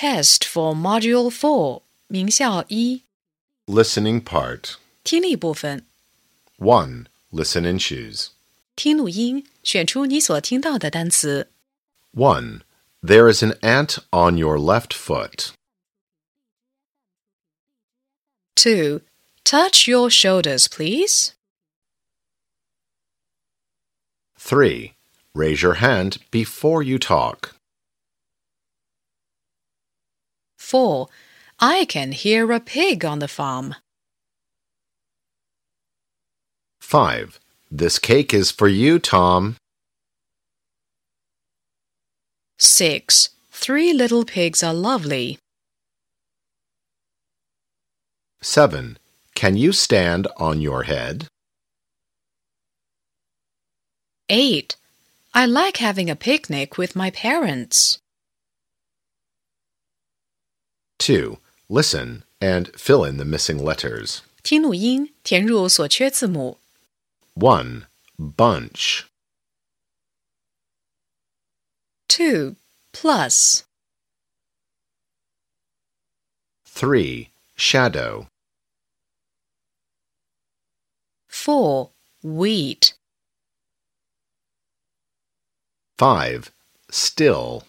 test for Module 4, 名校一 Listening part. 听力部分， 1. Listen and choose. 听录音，选出你所听到的单词。 1. There is an ant on your left foot. 2. Touch your shoulders, please. 3. Raise your hand before you talk. 4. I can hear a pig on the farm. 5. This cake is for you, Tom. 6. Three little pigs are lovely. 7. Can you stand on your head? 8. I like having a picnic with my parents. 2. Listen and fill in the missing letters. 听录音，填入所缺字母。 1. Bunch. 2. Plus. 3. Shadow. 4. Wheat. 5. Still.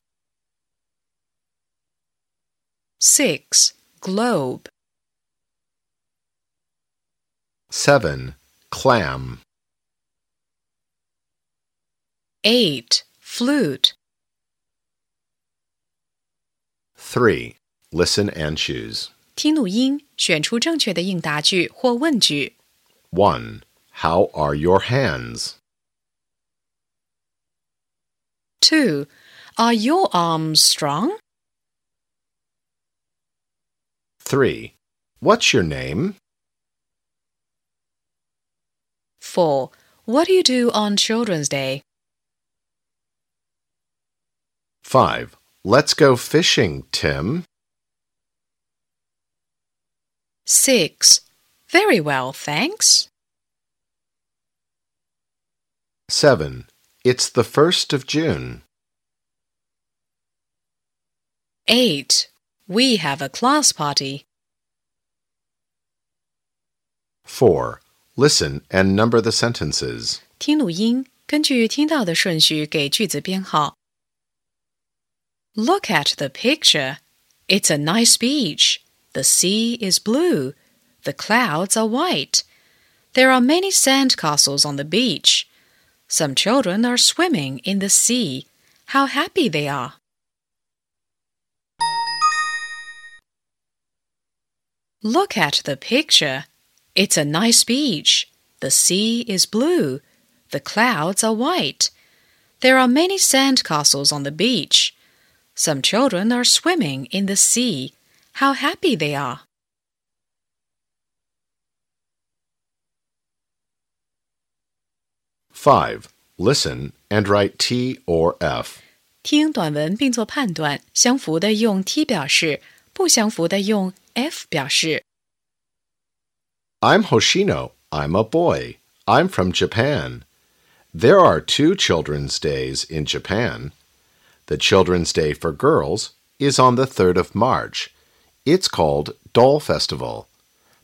6. Globe. 7. Clam. 8. Flute. 3. Listen and choose. 听录音，选出正确的应答句或问句。 1. How are your hands? 2. Are your arms strong? 3. What's your name? 4. What do you do on Children's Day? 5. Let's go fishing, Tim. 6. Very well, thanks. 7. It's the 1st of June. 8. We have a class party. 4. Listen and number the sentences. 听录音，根据听到的顺序给句子编号。Look at the picture. It's a nice beach. The sea is blue. The clouds are white. There are many sand castles on the beach. Some children are swimming in the sea. How happy they are. Look at the picture. It's a nice beach. The sea is blue. The clouds are white. There are many sand castles on the beach. Some children are swimming in the sea. How happy they are. Five. Listen and write T or F. 听短文并做判断，相符的用 T 表示，不相符的用 F 表示。 I'm Hoshino. I'm a boy. I'm from Japan. There are two Children's Days in Japan. The Children's Day for girls is on the 3rd of March. It's called Doll Festival.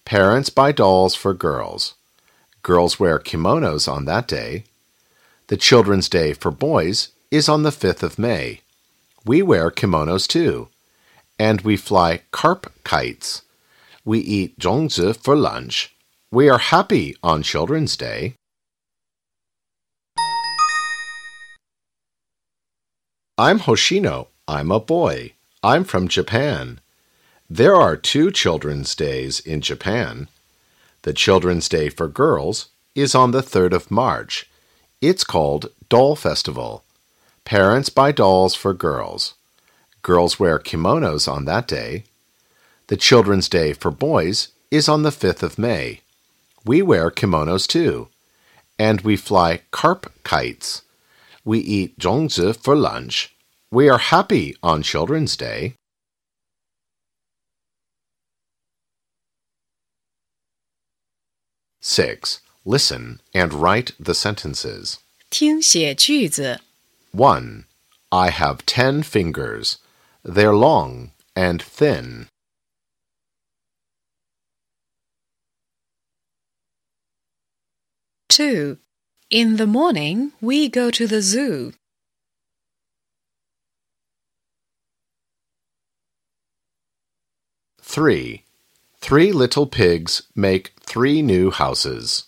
Parents buy dolls for girls. Girls wear kimonos on that day. The Children's Day for boys is on the 5th of May. We wear kimonos too. And we fly carp kites. We eat zongzi for lunch. We are happy on Children's Day. I'm Hoshino. I'm a boy. I'm from Japan. There are two Children's Days in Japan. The Children's Day for girls is on the 3rd of March. It's called Doll Festival. Parents buy dolls for girls. Girls wear kimonos on that day. The Children's Day for boys is on the 5th of May. We wear kimonos too. And we fly carp kites. We eat zongzi for lunch. We are happy on Children's Day. Six. Listen and write the sentences. 听写句子。One. I have ten fingers. They're long and thin. Two. In the morning, we go to the zoo. Three. Three little pigs make three new houses.